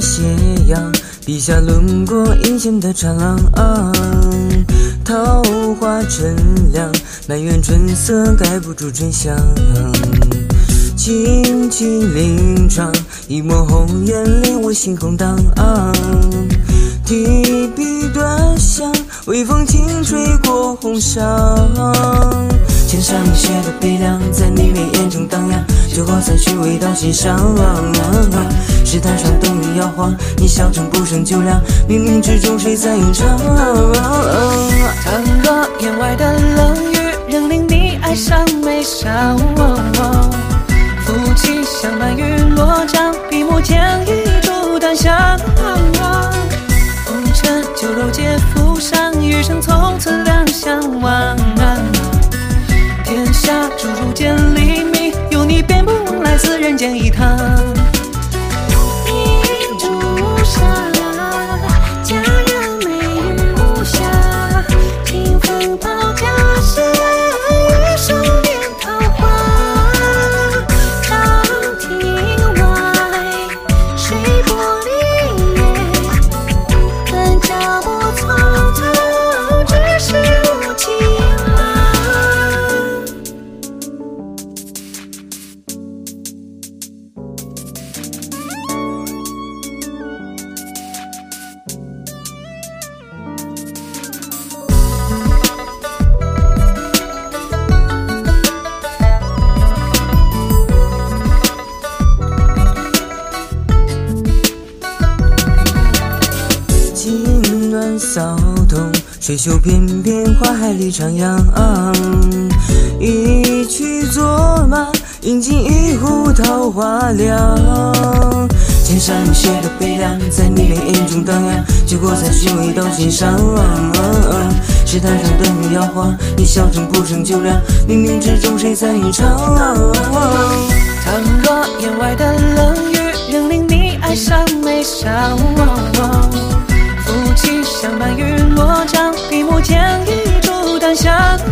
斜阳笔下轮廓阴险的缠郎，桃花乘凉，满园春色盖不住真相。轻轻临窗，一抹红颜令我心空荡。提笔端详，微风轻吹过红裳。千山一血的悲凉，在你眉眼中荡漾，酒后再去味道心上。石台上灯影摇晃，你笑成不胜酒量，冥冥之中谁在吟唱？倘若言外的冷雨，仍令你爱上眉梢。夫妻相伴来自人间一趟。骚动，水袖翩翩，花海里徜徉。一曲作马，饮尽一壶桃花凉。千山雪的悲凉，在你眉眼中荡漾。酒过再去，味道心上。石台上的你摇晃，你笑声不胜酒凉。冥冥之中，谁在吟唱？倘若言外的冷雨，仍令 Chắc